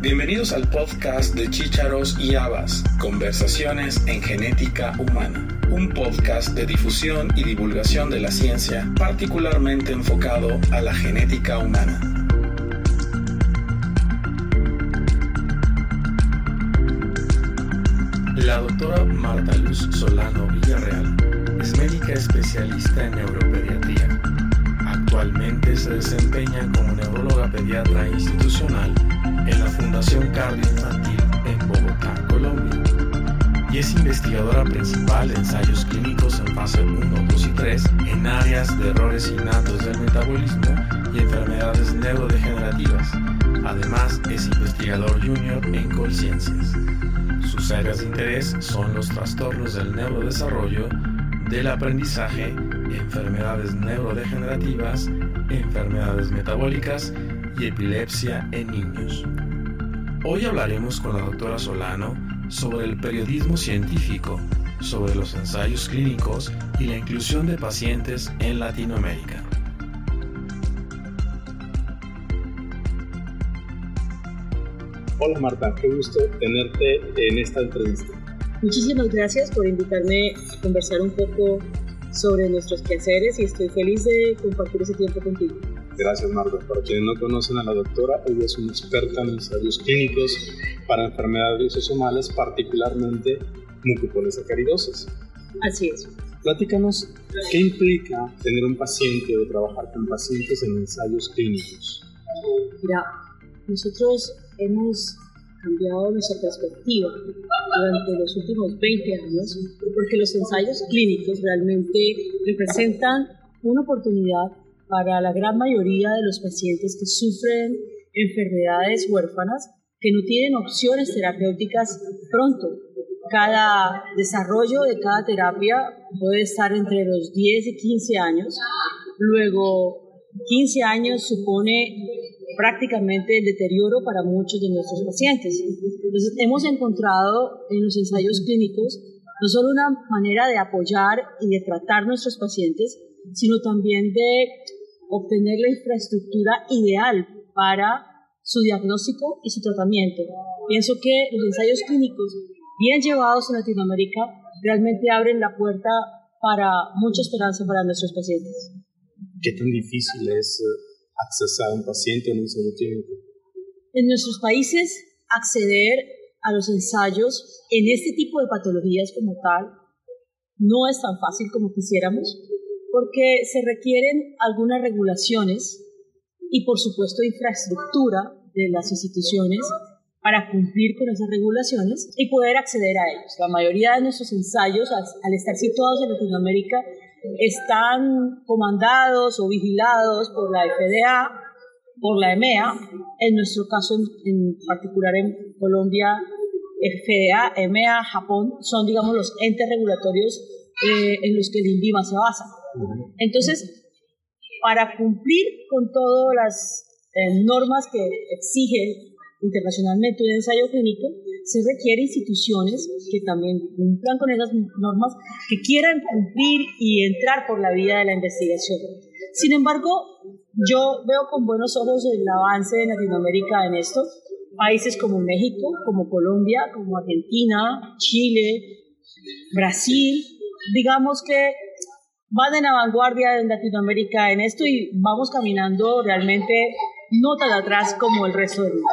Bienvenidos al podcast de Chícharos y Habas, Conversaciones en Genética Humana, un podcast de difusión y divulgación de la ciencia particularmente enfocado a la genética humana. La doctora Marta Luz Solano Villarreal es médica especialista en neuropediatría. Actualmente se desempeña como neuróloga pediatra institucional en la Fundación Cardio Infantil en Bogotá, Colombia. Y es investigadora principal de ensayos clínicos en fase 1, 2 y 3 en áreas de errores innatos del metabolismo y enfermedades neurodegenerativas. Además, es investigador junior en Colciencias. Sus áreas de interés son los trastornos del neurodesarrollo, del aprendizaje, enfermedades neurodegenerativas, enfermedades metabólicas y epilepsia en niños. Hoy hablaremos con la doctora Solano sobre el periodismo científico, sobre los ensayos clínicos y la inclusión de pacientes en Latinoamérica. Hola Marta, qué gusto tenerte en esta entrevista. Muchísimas gracias por invitarme a conversar un poco sobre nuestros quehaceres y estoy feliz de compartir ese tiempo contigo. Gracias Marta. Para quienes no conocen a la doctora, ella es una experta en ensayos clínicos para enfermedades lisosomales, particularmente mucopolisacaridosis. Así es. Platícanos, ¿qué implica tener un paciente o trabajar con pacientes en ensayos clínicos? Mira, nosotros hemos cambiado nuestra perspectiva durante los últimos 20 años porque los ensayos clínicos realmente representan una oportunidad para la gran mayoría de los pacientes que sufren enfermedades huérfanas que no tienen opciones terapéuticas pronto. Cada desarrollo de cada terapia puede estar entre los 10 y 15 años. Luego, 15 años supone prácticamente el deterioro para muchos de nuestros pacientes. Entonces, hemos encontrado en los ensayos clínicos no solo una manera de apoyar y de tratar nuestros pacientes, sino también de obtener la infraestructura ideal para su diagnóstico y su tratamiento. Pienso que los ensayos clínicos bien llevados en Latinoamérica realmente abren la puerta para mucha esperanza para nuestros pacientes. ¿Qué tan difícil es eh, accesar a un paciente en un ensayo clínico? En nuestros países, acceder a los ensayos en este tipo de patologías como tal no es tan fácil como quisiéramos porque se requieren algunas regulaciones y por supuesto infraestructura de las instituciones para cumplir con esas regulaciones y poder acceder a ellos. La mayoría de nuestros ensayos, al estar situados en Latinoamérica, están comandados o vigilados por la FDA, por la EMEA, en nuestro caso en, particular en Colombia, FDA, EMEA, Japón, son digamos los entes regulatorios eh, en los que el INVIMA se basa. Entonces, para cumplir con todas las eh, normas que exige internacionalmente un ensayo clínico, se requiere instituciones que también cumplan con esas normas, que quieran cumplir y entrar por la vía de la investigación. Sin embargo, yo veo con buenos ojos el avance de Latinoamérica en esto. Países como México, como Colombia, como Argentina, Chile, Brasil, digamos que van en la vanguardia en Latinoamérica en esto y vamos caminando realmente no tan atrás como el resto del mundo.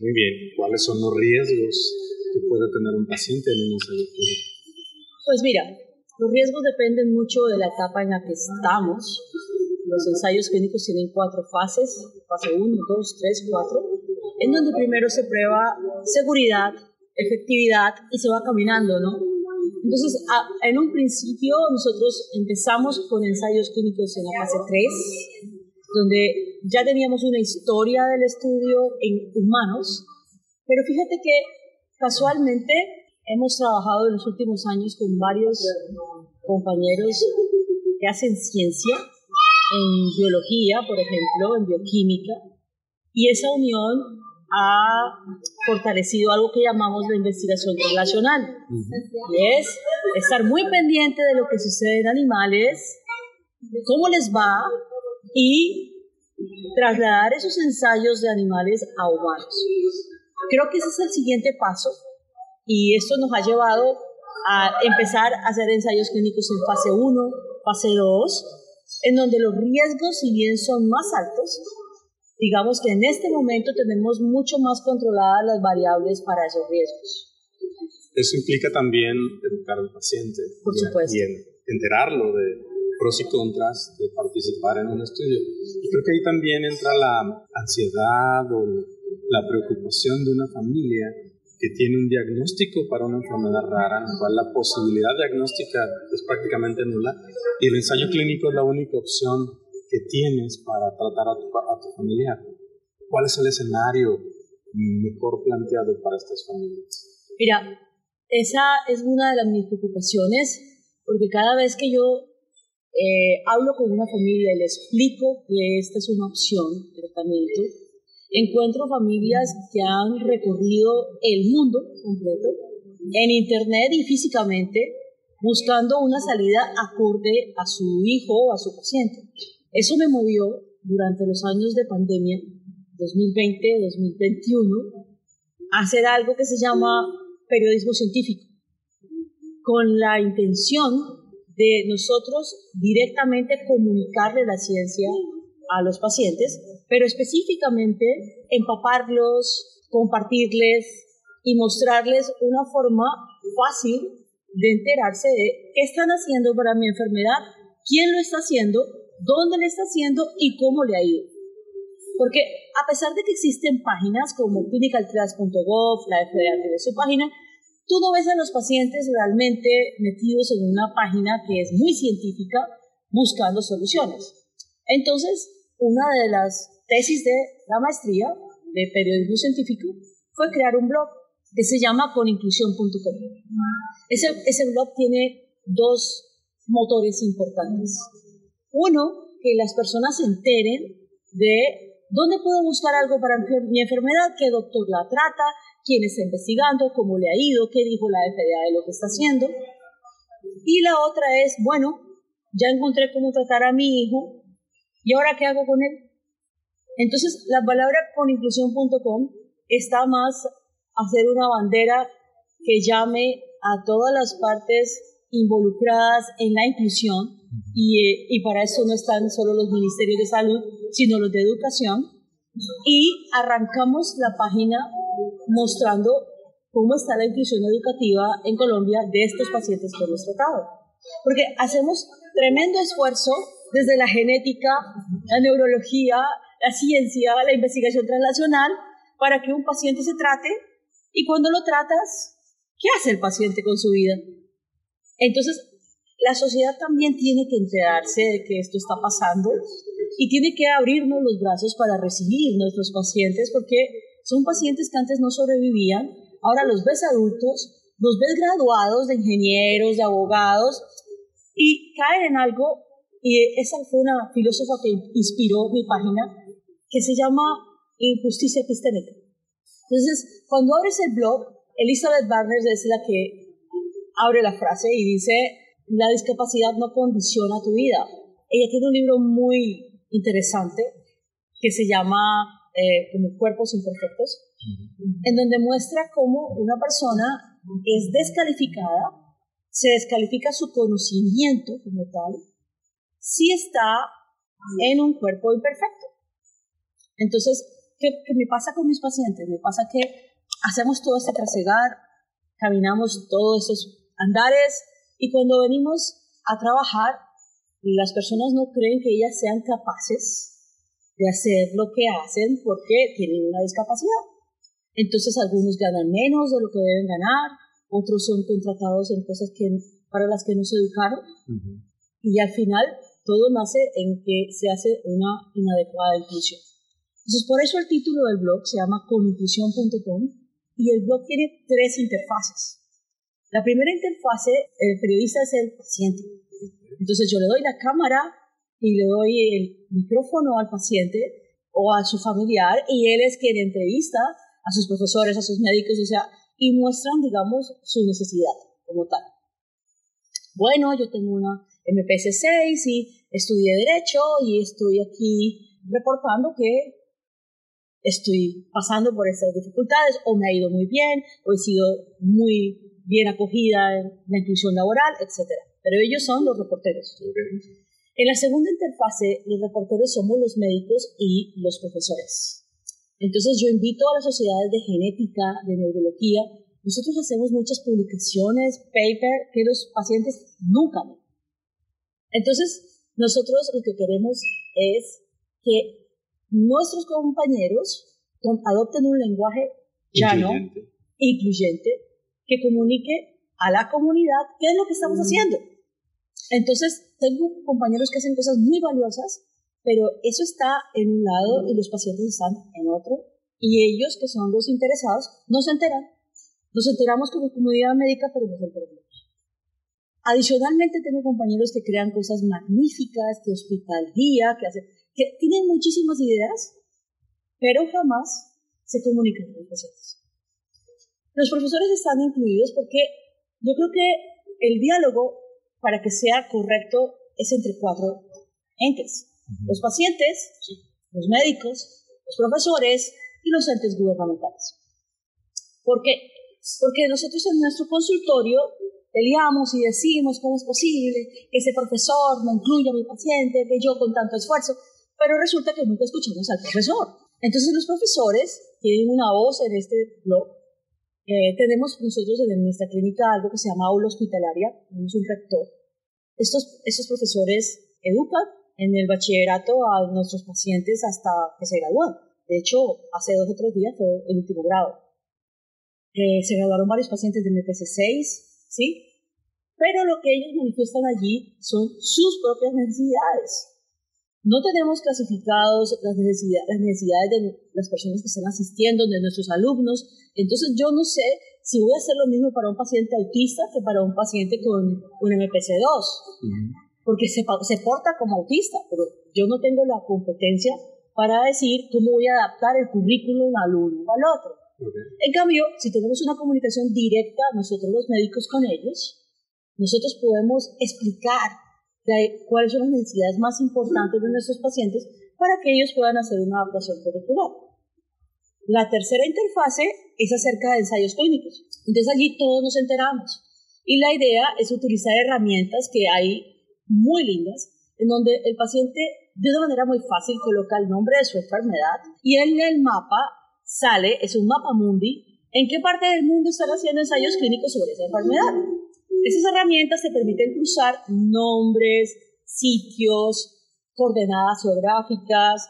Muy bien, ¿cuáles son los riesgos que puede tener un paciente en un ensayo clínico? Pues mira, los riesgos dependen mucho de la etapa en la que estamos. Los ensayos clínicos tienen cuatro fases, fase 1, 2, 3, 4, en donde primero se prueba seguridad, efectividad y se va caminando, ¿no? Entonces, en un principio nosotros empezamos con ensayos clínicos en la fase 3, donde ya teníamos una historia del estudio en humanos, pero fíjate que casualmente hemos trabajado en los últimos años con varios compañeros que hacen ciencia en biología, por ejemplo, en bioquímica, y esa unión ha fortalecido algo que llamamos la investigación relacional. Y es estar muy pendiente de lo que sucede en animales, cómo les va y trasladar esos ensayos de animales a humanos. Creo que ese es el siguiente paso y esto nos ha llevado a empezar a hacer ensayos clínicos en fase 1, fase 2, en donde los riesgos, si bien son más altos, digamos que en este momento tenemos mucho más controladas las variables para esos riesgos. Eso implica también educar al paciente Por supuesto. y enterarlo de pros y contras de participar en un estudio. Y creo que ahí también entra la ansiedad o la preocupación de una familia que tiene un diagnóstico para una enfermedad rara, en la cual la posibilidad diagnóstica es prácticamente nula y el ensayo clínico es la única opción que tienes para tratar a tu, a tu. ¿Cuál es el escenario mejor planteado para estas familias? Mira, esa es una de las mis preocupaciones, porque cada vez que yo eh, hablo con una familia y le explico que esta es una opción tratamiento, encuentro familias que han recorrido el mundo completo en internet y físicamente buscando una salida acorde a su hijo o a su paciente. Eso me movió durante los años de pandemia, 2020-2021, a hacer algo que se llama periodismo científico, con la intención de nosotros directamente comunicarle la ciencia a los pacientes, pero específicamente empaparlos, compartirles y mostrarles una forma fácil de enterarse de qué están haciendo para mi enfermedad, quién lo está haciendo, dónde lo está haciendo y cómo le ha ido. Porque a pesar de que existen páginas como clinicaltrials.gov, la FDA tiene su página, tú no ves a los pacientes realmente metidos en una página que es muy científica buscando soluciones. Entonces, una de las tesis de la maestría de periodismo científico fue crear un blog que se llama coninclusión.com. Ese, ese blog tiene dos motores importantes. Uno, que las personas se enteren de dónde puedo buscar algo para mi enfermedad, qué doctor la trata, quién está investigando, cómo le ha ido, qué dijo la FDA de lo que está haciendo. Y la otra es, bueno, ya encontré cómo tratar a mi hijo, ¿y ahora qué hago con él? Entonces, la palabra coninclusión.com está más hacer una bandera que llame a todas las partes involucradas en la inclusión y, eh, y, para eso no están solo los ministerios de salud, sino los de educación. Y arrancamos la página mostrando cómo está la inclusión educativa en Colombia de estos pacientes que hemos tratado. Porque hacemos tremendo esfuerzo desde la genética, la neurología, la ciencia, la investigación translacional, para que un paciente se trate y cuando lo tratas, ¿qué hace el paciente con su vida? Entonces, la sociedad también tiene que enterarse de que esto está pasando y tiene que abrirnos los brazos para recibir nuestros pacientes porque son pacientes que antes no sobrevivían, ahora los ves adultos, los ves graduados de ingenieros, de abogados y caen en algo y esa fue una filósofa que inspiró mi página que se llama Injusticia Epistémica. Entonces, cuando abres el blog, Elizabeth Barnes es la que abre la frase y dice, la discapacidad no condiciona tu vida. Ella tiene un libro muy interesante que se llama eh, como Cuerpos Imperfectos, en donde muestra cómo una persona es descalificada, se descalifica su conocimiento como tal, si está en un cuerpo imperfecto. Entonces, ¿qué, me pasa con mis pacientes? Me pasa que hacemos todo este trasegar, caminamos todos esos andares y cuando venimos a trabajar, las personas no creen que ellas sean capaces de hacer lo que hacen porque tienen una discapacidad. Entonces algunos ganan menos de lo que deben ganar, otros son contratados en cosas que, para las que no se educaron y al final todo nace en que se hace una inadecuada inclusión. Entonces, por eso el título del blog se llama coninclusión.com y el blog tiene tres interfaces. La primera interfase, el periodista es el paciente. Entonces yo le doy la cámara y le doy el micrófono al paciente o a su familiar y él es quien entrevista a sus profesores, a sus médicos, o sea, y muestran, digamos, su necesidad como tal. Bueno, yo tengo una MPC 6 y estudié Derecho y estoy aquí reportando que estoy pasando por estas dificultades o me ha ido muy bien o he sido muy bien acogida en la inclusión laboral, etc. Pero ellos son los reporteros. En la segunda interfase, los reporteros somos los médicos y los profesores. Entonces yo invito a las sociedades de genética, de neurología, nosotros hacemos muchas publicaciones, paper, que los pacientes nunca ven. Entonces, nosotros lo que queremos es que nuestros compañeros adopten un lenguaje llano, incluyente. incluyente, que comunique a la comunidad qué es lo que estamos haciendo. Entonces, tengo compañeros que hacen cosas muy valiosas, pero eso está en un lado y los pacientes están en otro, y ellos, que son los interesados, no se enteran. Nos enteramos como comunidad médica, pero no se enteramos. Adicionalmente, tengo compañeros que crean cosas magníficas, que hospitalía, que hacen, que tienen muchísimas ideas, pero jamás se comunican con los pacientes. Los profesores están incluidos porque yo creo que el diálogo, para que sea correcto, es entre cuatro entes. Los pacientes, los médicos, los profesores y los entes gubernamentales. ¿Por qué? Porque nosotros en nuestro consultorio peleamos y decimos cómo es posible que ese profesor no incluya a mi paciente, que yo con tanto esfuerzo pero resulta que nunca escuchamos al profesor. Entonces los profesores tienen una voz en este blog. Eh, tenemos nosotros en nuestra clínica algo que se llama aula hospitalaria, tenemos un rector. Estos, estos profesores educan en el bachillerato a nuestros pacientes hasta que se gradúan. De hecho, hace dos o tres días fue el último grado. Eh, se graduaron varios pacientes del MPC 6, ¿sí? Pero lo que ellos manifiestan allí son sus propias necesidades. No tenemos clasificados las necesidades, las necesidades de las personas que están asistiendo, de nuestros alumnos. Entonces yo no sé si voy a hacer lo mismo para un paciente autista que para un paciente con un MPC2, porque se, se porta como autista, pero yo no tengo la competencia para decir cómo voy a adaptar el currículum al uno o al otro. En cambio, si tenemos una comunicación directa, nosotros los médicos con ellos, nosotros podemos explicar cuáles son las necesidades más importantes de nuestros pacientes para que ellos puedan hacer una adaptación curricular. La tercera interfase es acerca de ensayos clínicos. Entonces allí todos nos enteramos. Y la idea es utilizar herramientas que hay muy lindas, en donde el paciente de una manera muy fácil coloca el nombre de su enfermedad y en el mapa sale, es un mapa mundi, en qué parte del mundo están haciendo ensayos clínicos sobre esa enfermedad. Esas herramientas te permiten cruzar nombres, sitios, coordenadas geográficas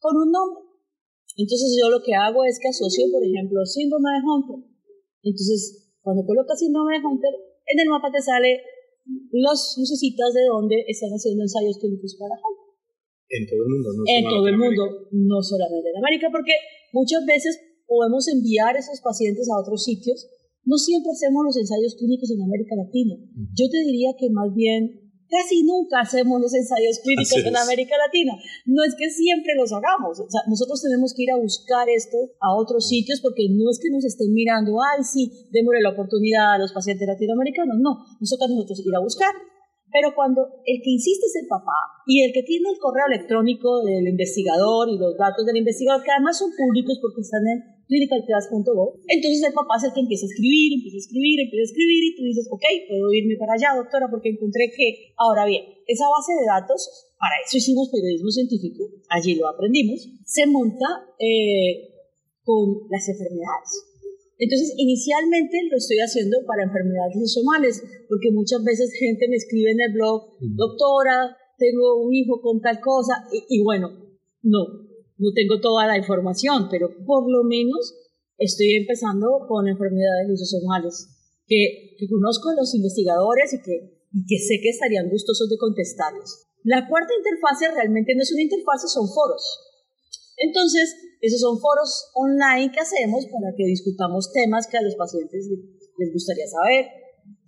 con un nombre. Entonces yo lo que hago es que asocio, por ejemplo, síndrome de Hunter. Entonces, cuando colocas síndrome de Hunter, en el mapa te sale las lucecitas de dónde están haciendo ensayos clínicos para Hunter. En todo el mundo, no En todo el mundo, no solamente en América, porque muchas veces podemos enviar a esos pacientes a otros sitios no siempre hacemos los ensayos clínicos en América Latina. Yo te diría que más bien casi nunca hacemos los ensayos clínicos en América Latina. No es que siempre los hagamos. O sea, nosotros tenemos que ir a buscar esto a otros sitios porque no es que nos estén mirando, ay, sí, démosle la oportunidad a los pacientes latinoamericanos. No, nosotros nosotros ir a buscar. Pero cuando el que insiste es el papá y el que tiene el correo electrónico del investigador y los datos del investigador, que además son públicos porque están en clinicalclass.gov. Entonces el papá es el que empieza a escribir, empieza a escribir, empieza a escribir y tú dices, ok, puedo irme para allá, doctora, porque encontré que, ahora bien, esa base de datos, para eso hicimos periodismo científico, allí lo aprendimos, se monta eh, con las enfermedades. Entonces, inicialmente lo estoy haciendo para enfermedades somales, porque muchas veces gente me escribe en el blog, doctora, tengo un hijo con tal cosa, y bueno, no, no tengo toda la información, pero por lo menos estoy empezando con enfermedades lisosomales que, que conozco a los investigadores y que, y que sé que estarían gustosos de contestarles. La cuarta interfase realmente no es una interfase, son foros. Entonces, esos son foros online que hacemos para que discutamos temas que a los pacientes les gustaría saber,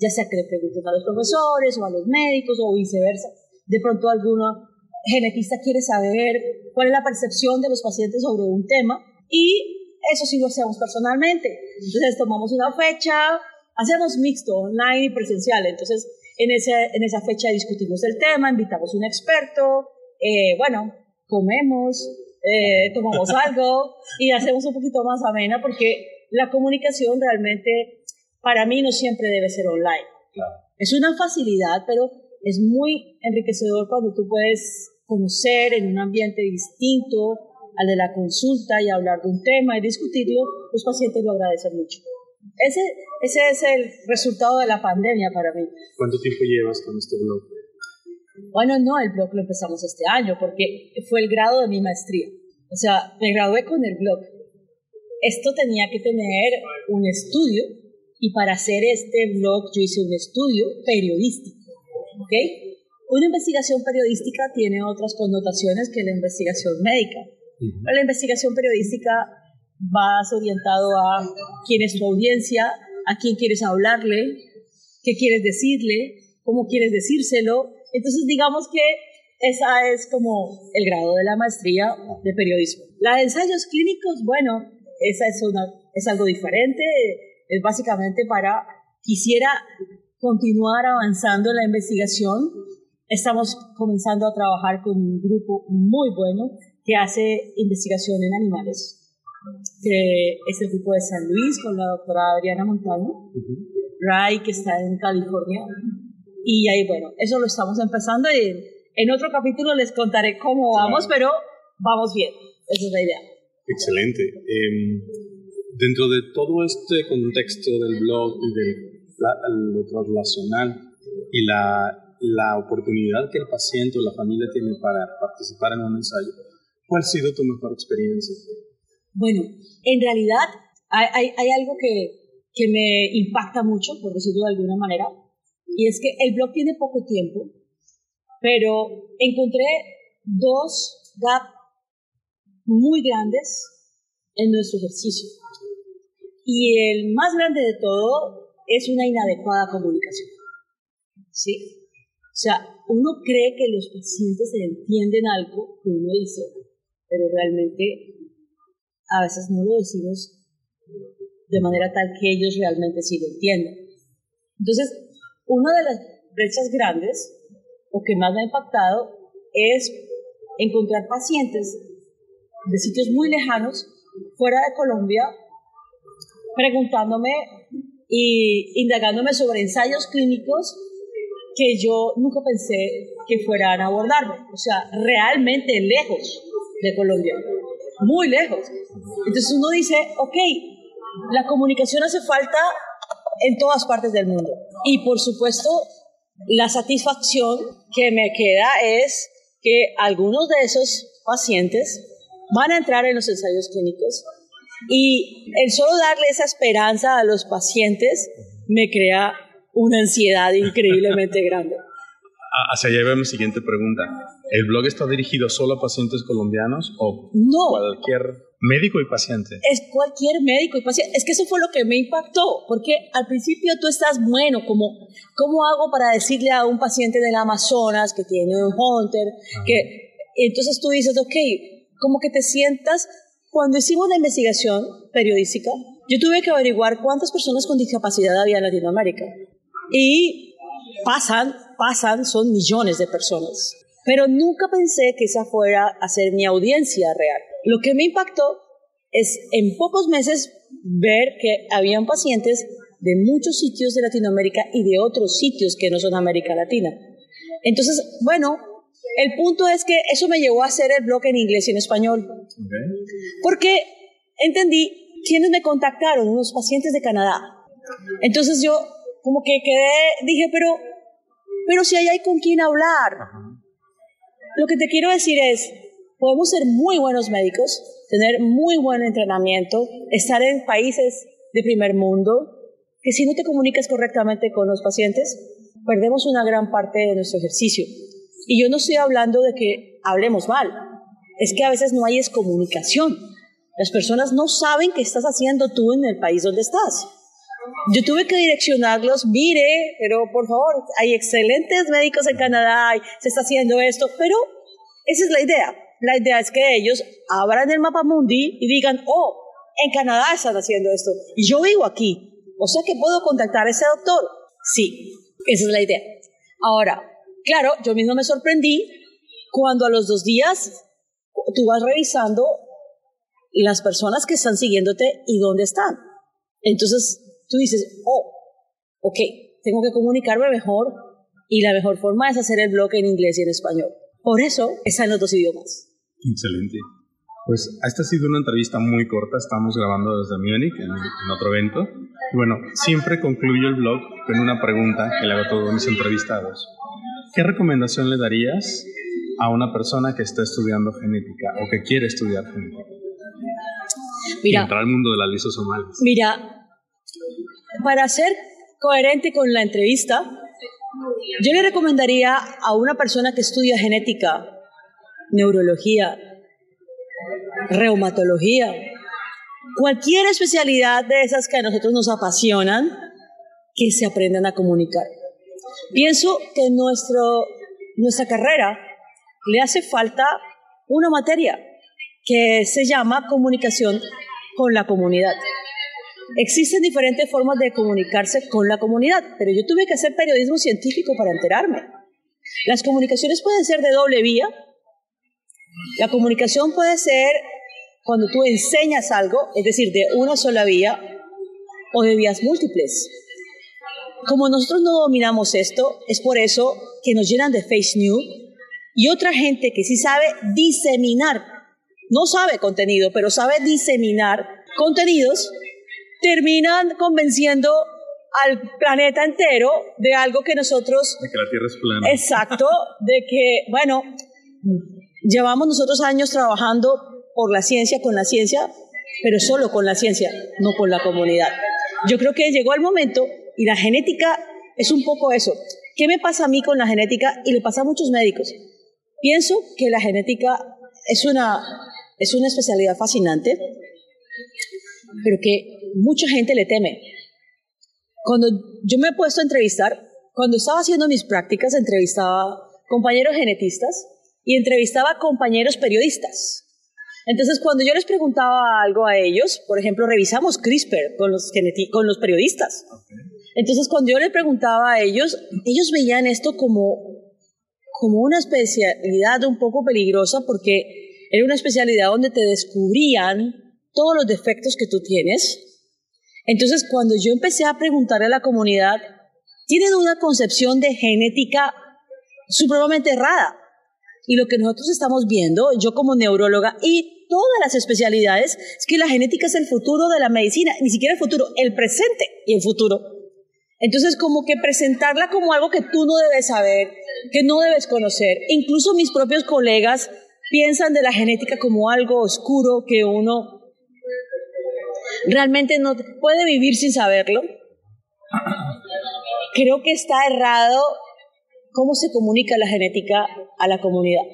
ya sea que le pregunten a los profesores o a los médicos o viceversa. De pronto alguno genetista quiere saber cuál es la percepción de los pacientes sobre un tema y eso sí lo hacemos personalmente. Entonces tomamos una fecha, hacemos mixto, online y presencial. Entonces en, ese, en esa fecha discutimos el tema, invitamos un experto, eh, bueno, comemos, eh, tomamos algo y hacemos un poquito más amena porque la comunicación realmente para mí no siempre debe ser online. Es una facilidad, pero es muy enriquecedor cuando tú puedes conocer en un ambiente distinto al de la consulta y hablar de un tema y discutirlo, los pacientes lo agradecen mucho. Ese, ese es el resultado de la pandemia para mí. ¿Cuánto tiempo llevas con este blog? Bueno, no, el blog lo empezamos este año porque fue el grado de mi maestría. O sea, me gradué con el blog. Esto tenía que tener un estudio y para hacer este blog yo hice un estudio periodístico. ¿Ok? Una investigación periodística tiene otras connotaciones que la investigación médica. La investigación periodística vas orientado a quién es tu audiencia, a quién quieres hablarle, qué quieres decirle, cómo quieres decírselo. Entonces, digamos que esa es como el grado de la maestría de periodismo. La de ensayos clínicos, bueno, esa es, una, es algo diferente, es básicamente para, quisiera continuar avanzando en la investigación. Estamos comenzando a trabajar con un grupo muy bueno que hace investigación en animales, que es el grupo de San Luis con la doctora Adriana Montaño, Ray que está en California. Y ahí, bueno, eso lo estamos empezando y en otro capítulo les contaré cómo vamos, pero vamos bien. Esa es la idea. Excelente. Em, dentro de todo este contexto del blog y de lo translacional y la, la oportunidad que el paciente o la familia tiene para participar en un ensayo, ¿cuál ha sido tu mejor experiencia? Bueno, en realidad hay, hay, algo que, que me impacta mucho, por decirlo de alguna manera, y es que el blog tiene poco tiempo, pero encontré dos gaps muy grandes en nuestro ejercicio. Y el más grande de todo es una inadecuada comunicación. ¿Sí? O sea, uno cree que los pacientes entienden algo que uno dice, pero realmente a veces no lo decimos de manera tal que ellos realmente sí lo entiendan. Entonces, una de las brechas grandes, o que más me ha impactado, es encontrar pacientes de sitios muy lejanos, fuera de Colombia, preguntándome y indagándome sobre ensayos clínicos que yo nunca pensé que fueran a abordarme. O sea, realmente lejos de Colombia, muy lejos. Entonces uno dice, ok, la comunicación hace falta en todas partes del mundo. Y por supuesto, la satisfacción que me queda es que algunos de esos pacientes van a entrar en los ensayos clínicos y el solo darle esa esperanza a los pacientes me crea una ansiedad increíblemente grande. Hacia allá va mi siguiente pregunta. ¿El blog está dirigido solo a pacientes colombianos o no, cualquier médico y paciente? Es cualquier médico y paciente. Es que eso fue lo que me impactó, porque al principio tú estás, bueno, como, ¿cómo hago para decirle a un paciente del Amazonas que tiene un Hunter? Que, entonces tú dices, ok, como que te sientas cuando hicimos la investigación periodística, yo tuve que averiguar cuántas personas con discapacidad había en Latinoamérica. Y pasan, pasan, son millones de personas. Pero nunca pensé que esa fuera a ser mi audiencia real. Lo que me impactó es en pocos meses ver que habían pacientes de muchos sitios de Latinoamérica y de otros sitios que no son América Latina. Entonces, bueno, el punto es que eso me llevó a hacer el blog en inglés y en español. Porque entendí quiénes me contactaron, unos pacientes de Canadá. Entonces yo como que quedé, dije, pero, pero si ahí hay con quién hablar. Lo que te quiero decir es, podemos ser muy buenos médicos, tener muy buen entrenamiento, estar en países de primer mundo, que si no te comunicas correctamente con los pacientes, perdemos una gran parte de nuestro ejercicio. Y yo no estoy hablando de que hablemos mal, es que a veces no hay comunicación. Las personas no saben qué estás haciendo tú en el país donde estás. Yo tuve que direccionarlos, mire, pero por favor, hay excelentes médicos en Canadá, se está haciendo esto, pero esa es la idea. La idea es que ellos abran el mapa mundi y digan, oh, en Canadá están haciendo esto, y yo vivo aquí, o sea que puedo contactar a ese doctor. Sí, esa es la idea. Ahora, Claro, yo mismo me sorprendí cuando a los dos días tú vas revisando las personas que están siguiéndote y dónde están. Entonces tú dices, oh, ok, tengo que comunicarme mejor y la mejor forma es hacer el blog en inglés y en español. Por eso está en los dos idiomas. Excelente. Pues esta ha sido una entrevista muy corta, estamos grabando desde Múnich en, en, otro evento. Y bueno, siempre concluyo el blog con una pregunta que le hago a todos mis entrevistados. ¿Qué recomendación le darías a una persona que está estudiando genética o que quiere estudiar genética? Mira, y entrar al mundo de las lisosomales. Mira, para ser coherente con la entrevista, yo le recomendaría a una persona que estudia genética, neurología, reumatología, cualquier especialidad de esas que a nosotros nos apasionan, que se aprendan a comunicar. Pienso que nuestro, nuestra carrera le hace falta una materia que se llama comunicación con la comunidad. Existen diferentes formas de comunicarse con la comunidad, pero yo tuve que hacer periodismo científico para enterarme. Las comunicaciones pueden ser de doble vía. La comunicación puede ser cuando tú enseñas algo, es decir, de una sola vía o de vías múltiples. Como nosotros no dominamos esto, es por eso que nos llenan de face news y otra gente que sí sabe diseminar, no sabe contenido, pero sabe diseminar contenidos, terminan convenciendo al planeta entero de algo que nosotros... De que la Tierra es plana. Exacto, de que, bueno, llevamos nosotros años trabajando por la ciencia, con la ciencia, pero solo con la ciencia, no con la comunidad. Yo creo que llegó el momento y la genética es un poco eso. ¿Qué me pasa a mí con la genética? Y le pasa a muchos médicos. Pienso que la genética es una, es una especialidad fascinante, pero que mucha gente le teme. Cuando yo me he puesto a entrevistar, cuando estaba haciendo mis prácticas, entrevistaba compañeros genetistas y entrevistaba compañeros periodistas. Entonces, cuando yo les preguntaba algo a ellos, por ejemplo, revisamos CRISPR con los, con los periodistas. Entonces, cuando yo les preguntaba a ellos, ellos veían esto como, como una especialidad un poco peligrosa porque era una especialidad donde te descubrían todos los defectos que tú tienes entonces, cuando yo empecé a preguntar a la comunidad, tienen una concepción de genética supremamente errada. Y lo que nosotros estamos viendo, yo como neuróloga y todas las especialidades, es que la genética es el futuro de la medicina, ni siquiera el futuro, el presente y el futuro. Entonces, como que presentarla como algo que tú no debes saber, que no debes conocer. Incluso mis propios colegas piensan de la genética como algo oscuro que uno realmente no puede vivir sin saberlo. Creo que está errado cómo se comunica la genética a la comunidad.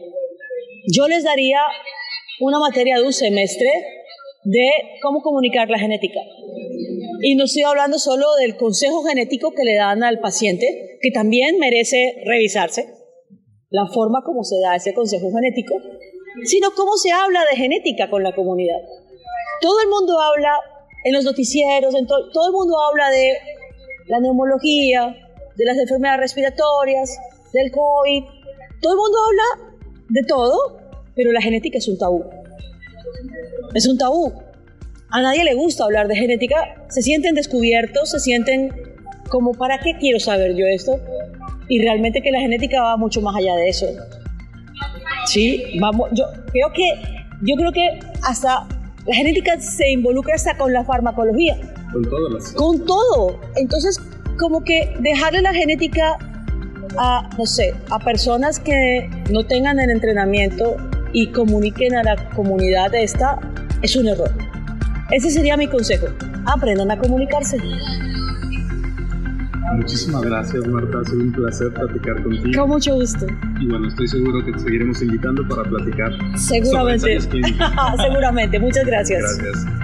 Yo les daría una materia de un semestre de cómo comunicar la genética. Y no estoy hablando solo del consejo genético que le dan al paciente, que también merece revisarse, la forma como se da ese consejo genético, sino cómo se habla de genética con la comunidad. Todo el mundo habla en los noticieros, en todo el mundo habla de la neumología, de las enfermedades respiratorias, del COVID. Todo el mundo habla de todo, pero la genética es un tabú. Es un tabú. A nadie le gusta hablar de genética. Se sienten descubiertos, se sienten como, ¿para qué quiero saber yo esto? Y realmente que la genética va mucho más allá de eso. Sí, vamos, yo creo que, yo creo que hasta la genética se involucra hasta con la farmacología. Con todo. Con todo. Entonces, como que dejarle la genética a, no sé, a personas que no tengan el entrenamiento y comuniquen a la comunidad esta, es un error. Ese sería mi consejo. Aprendan a comunicarse. Muchísimas gracias, Marta. Ha sido un placer platicar contigo. Con mucho gusto. Y bueno, estoy seguro que te seguiremos invitando para platicar. Seguramente. Seguramente. Muchas gracias. Gracias.